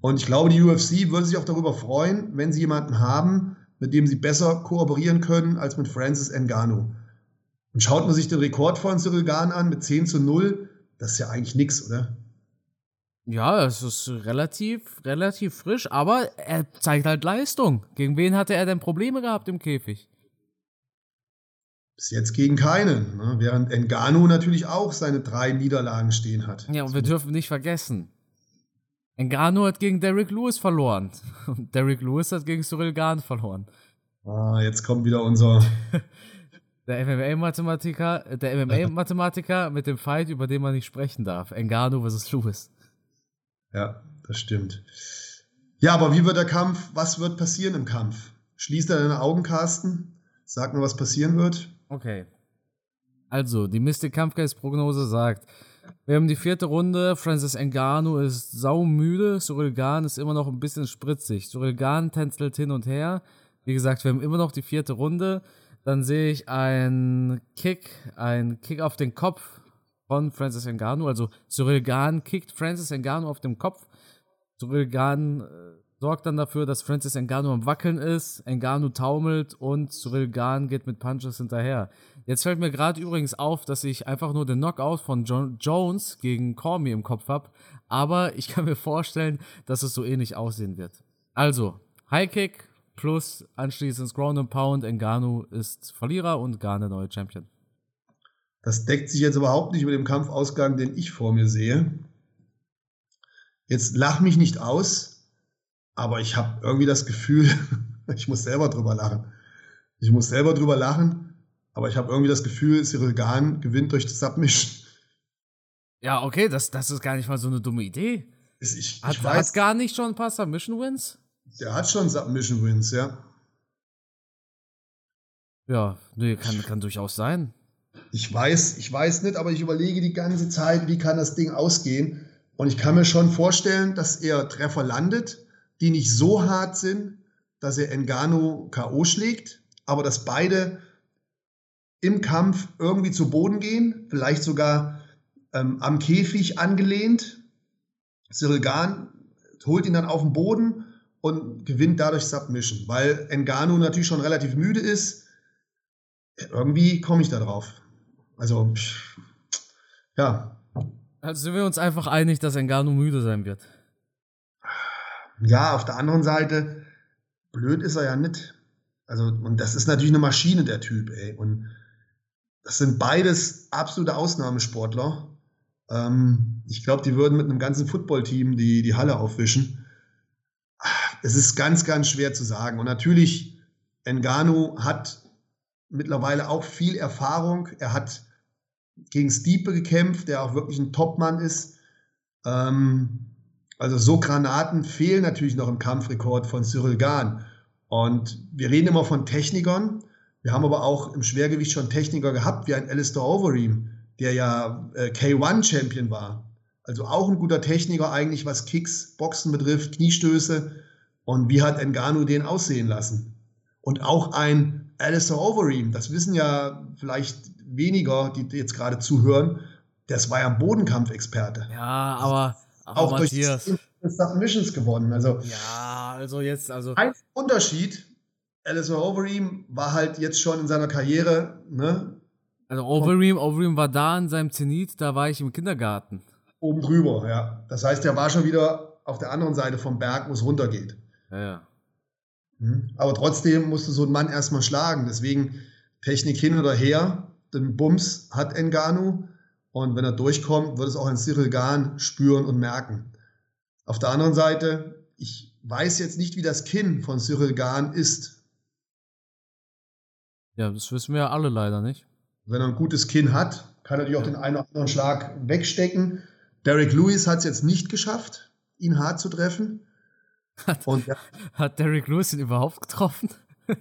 Und ich glaube, die UFC würde sich auch darüber freuen, wenn sie jemanden haben, mit dem sie besser kooperieren können als mit Francis Ngannou. Und schaut man sich den Rekord von Cyril Gahn an mit 10 zu 0, das ist ja eigentlich nichts, oder? Ja, es ist relativ, relativ frisch, aber er zeigt halt Leistung. Gegen wen hatte er denn Probleme gehabt im Käfig? Bis jetzt gegen keinen, ne? während Ngannou natürlich auch seine drei Niederlagen stehen hat. Ja, und wir dürfen nicht vergessen, Ngannou hat gegen Derrick Lewis verloren. [laughs] Und Derrick Lewis hat gegen Cyril Gahn verloren. Ah, jetzt kommt wieder unser. [laughs] Der MMA-Mathematiker, der MMA-Mathematiker mit dem Fight, über den man nicht sprechen darf. Engano versus Lewis. Ja, das stimmt. Ja, aber wie wird der Kampf? Was wird passieren im Kampf? Schließ deine Augen, Carsten. Sag mir, was passieren wird. Okay. Also, die Mystic Kampfgeist-Prognose sagt, wir haben die vierte Runde. Francis Ngannou ist saumüde. Cyril Gahn ist immer noch ein bisschen spritzig. Cyril Gahn tänzelt hin und her. Wie gesagt, wir haben immer noch die vierte Runde. Dann sehe ich einen Kick, einen Kick auf den Kopf von Francis Ngannou. Also Cyril Gahn kickt Francis Ngannou auf den Kopf. Cyril Gahn äh, sorgt dann dafür, dass Francis Ngannou am Wackeln ist. Ngannou taumelt und Cyril Gahn geht mit Punches hinterher. Jetzt fällt mir gerade übrigens auf, dass ich einfach nur den Knockout von John Jones gegen Cormier im Kopf habe. Aber ich kann mir vorstellen, dass es so ähnlich aussehen wird. Also, High Kick, plus anschließend Ground and Pound. Ngannou ist Verlierer und Gane neue Champion. Das deckt sich jetzt überhaupt nicht mit dem Kampfausgang, den ich vor mir sehe. Jetzt lach mich nicht aus, aber ich habe irgendwie das Gefühl, [laughs] ich muss selber drüber lachen. Ich muss selber drüber lachen, aber ich habe irgendwie das Gefühl, Cyril Gahn gewinnt durch das Submission. Ja, okay, das, das ist gar nicht mal so eine dumme Idee. Ich, ich hat, weiß, hat gar nicht schon ein paar Submission-Wins? Der hat schon Submission Wins, ja. Ja, nee, kann, kann durchaus sein. Ich weiß, ich weiß nicht, aber ich überlege die ganze Zeit, wie kann das Ding ausgehen. Und ich kann mir schon vorstellen, dass er Treffer landet, die nicht so hart sind, dass er Engano K.O. schlägt, aber dass beide im Kampf irgendwie zu Boden gehen, vielleicht sogar ähm, am Käfig angelehnt. Cyril Gahn holt ihn dann auf den Boden und gewinnt dadurch Submission, weil Engano natürlich schon relativ müde ist. Irgendwie komme ich da drauf. Also, ja. Also sind wir uns einfach einig, dass Engano müde sein wird. Ja, auf der anderen Seite, blöd ist er ja nicht. Also, und das ist natürlich eine Maschine, der Typ, ey. Und das sind beides absolute Ausnahmesportler. Ähm, ich glaube, die würden mit einem ganzen Footballteam die, die Halle aufwischen es ist ganz, ganz schwer zu sagen. Und natürlich, Engano hat mittlerweile auch viel Erfahrung. Er hat gegen Stiepe gekämpft, der auch wirklich ein Topmann ist. Ähm, also so Granaten fehlen natürlich noch im Kampfrekord von Cyril Gahn. Und wir reden immer von Technikern. Wir haben aber auch im Schwergewicht schon Techniker gehabt, wie ein Alistair Overeem, der ja äh, K1-Champion war. Also auch ein guter Techniker eigentlich, was Kicks, Boxen betrifft, Kniestöße. Und wie hat Engano den aussehen lassen? Und auch ein Alistair Overeem, das wissen ja vielleicht weniger, die jetzt gerade zuhören, das war ja ein Bodenkampfexperte. Ja, aber, aber auch Matthias. durch Submissions gewonnen. Also ja, also jetzt also ein Unterschied. Alistair Overeem war halt jetzt schon in seiner Karriere, ne? Also Overeem, Overeem war da in seinem Zenit, da war ich im Kindergarten. Oben drüber, ja. Das heißt, er war schon wieder auf der anderen Seite vom Berg, wo es runtergeht. Ja, ja. Hm? Aber trotzdem musst du so einen Mann erstmal schlagen. Deswegen Technik hin oder her. Den Bums hat Enganu. Und wenn er durchkommt, wird es auch ein Cyril Gahn spüren und merken. Auf der anderen Seite, ich weiß jetzt nicht, wie das Kinn von Cyril Gahn ist. Ja, das wissen wir ja alle leider nicht. Wenn er ein gutes Kinn hat, kann er natürlich auch den einen oder anderen Schlag wegstecken. Derek Lewis hat es jetzt nicht geschafft, ihn hart zu treffen. Hat, und, ja. hat Derek Lewis ihn überhaupt getroffen? [laughs] äh,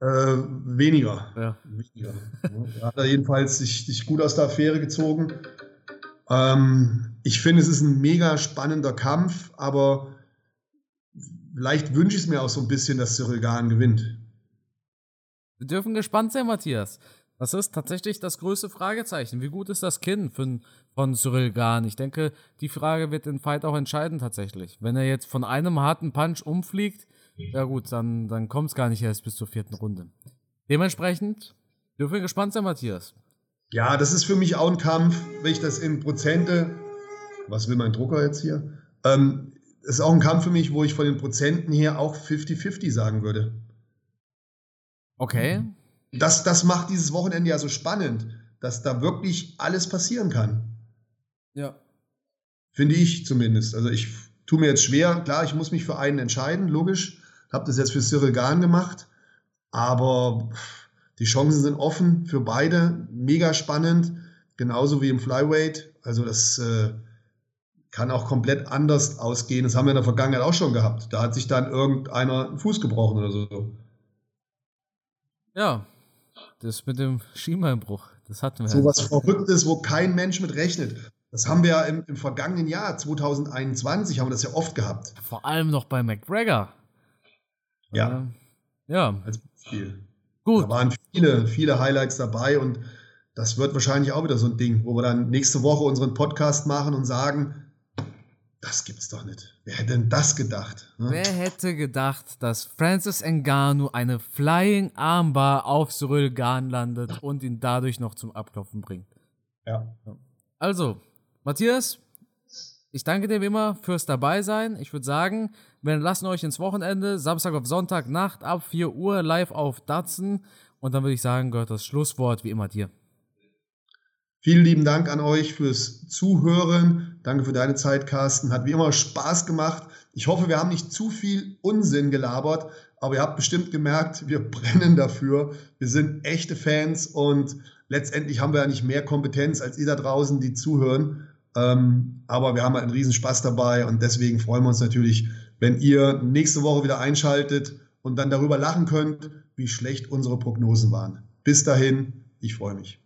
weniger. Ja. weniger. Ja, hat er jedenfalls sich, sich gut aus der Affäre gezogen. Ähm, ich finde, es ist ein mega spannender Kampf, aber vielleicht wünsche ich es mir auch so ein bisschen, dass Cyril Gahn gewinnt. Wir dürfen gespannt sein, Matthias. Das ist tatsächlich das größte Fragezeichen. Wie gut ist das Kinn von, von Cyril Gahn? Ich denke, die Frage wird den Fight auch entscheiden tatsächlich. Wenn er jetzt von einem harten Punch umfliegt, ja gut, dann, dann kommt es gar nicht erst bis zur vierten Runde. Dementsprechend dürfen wir gespannt sein, Matthias. Ja, das ist für mich auch ein Kampf, wenn ich das in Prozente, was will mein Drucker jetzt hier? Ähm, ist auch ein Kampf für mich, wo ich von den Prozenten her auch 50-50 sagen würde. Okay. Das, das macht dieses Wochenende ja so spannend, dass da wirklich alles passieren kann. Ja. Finde ich zumindest. Also ich tue mir jetzt schwer, klar, ich muss mich für einen entscheiden, logisch. Habe das jetzt für Cyril Gahn gemacht. Aber Die Chancen sind offen für beide, mega spannend, genauso wie im Flyweight. Also das äh, kann auch komplett anders ausgehen. Das haben wir in der Vergangenheit auch schon gehabt. Da hat sich dann irgendeiner einen Fuß gebrochen oder so. Ja, das mit dem Schienbeinbruch, das hatten wir. So was Verrücktes, wo kein Mensch mit rechnet. Das haben wir ja im, im, vergangenen Jahr, 2021, haben wir das ja oft gehabt. Vor allem noch bei McGregor. Ja. Ähm, ja. Als Beispiel. Gut. Da waren viele, viele Highlights dabei und das wird wahrscheinlich auch wieder so ein Ding, wo wir dann nächste Woche unseren Podcast machen und sagen, das gibt's doch nicht. Wer hätte denn das gedacht? Ne? Wer hätte gedacht, dass Francis Ngannou eine Flying Armbar auf Cyril Gahn landet und ihn dadurch noch zum Abklopfen bringt? Ja. Also, Matthias, ich danke dir wie immer fürs Dabeisein. Ich würde sagen, wir lassen euch ins Wochenende, Samstag auf Sonntag, Nacht ab 4 Uhr live auf Datsen. Und dann würde ich sagen, gehört das Schlusswort wie immer dir. Vielen lieben Dank an euch fürs Zuhören. Danke für deine Zeit, Carsten. Hat wie immer Spaß gemacht. Ich hoffe, wir haben nicht zu viel Unsinn gelabert, aber ihr habt bestimmt gemerkt, wir [laughs] brennen dafür. Wir sind echte Fans und letztendlich haben wir ja nicht mehr Kompetenz als ihr da draußen, die zuhören. Ähm, aber wir haben halt einen riesen Spaß dabei und deswegen freuen wir uns natürlich, wenn ihr nächste Woche wieder einschaltet und dann darüber lachen könnt, wie schlecht unsere Prognosen waren. Bis dahin, ich freue mich.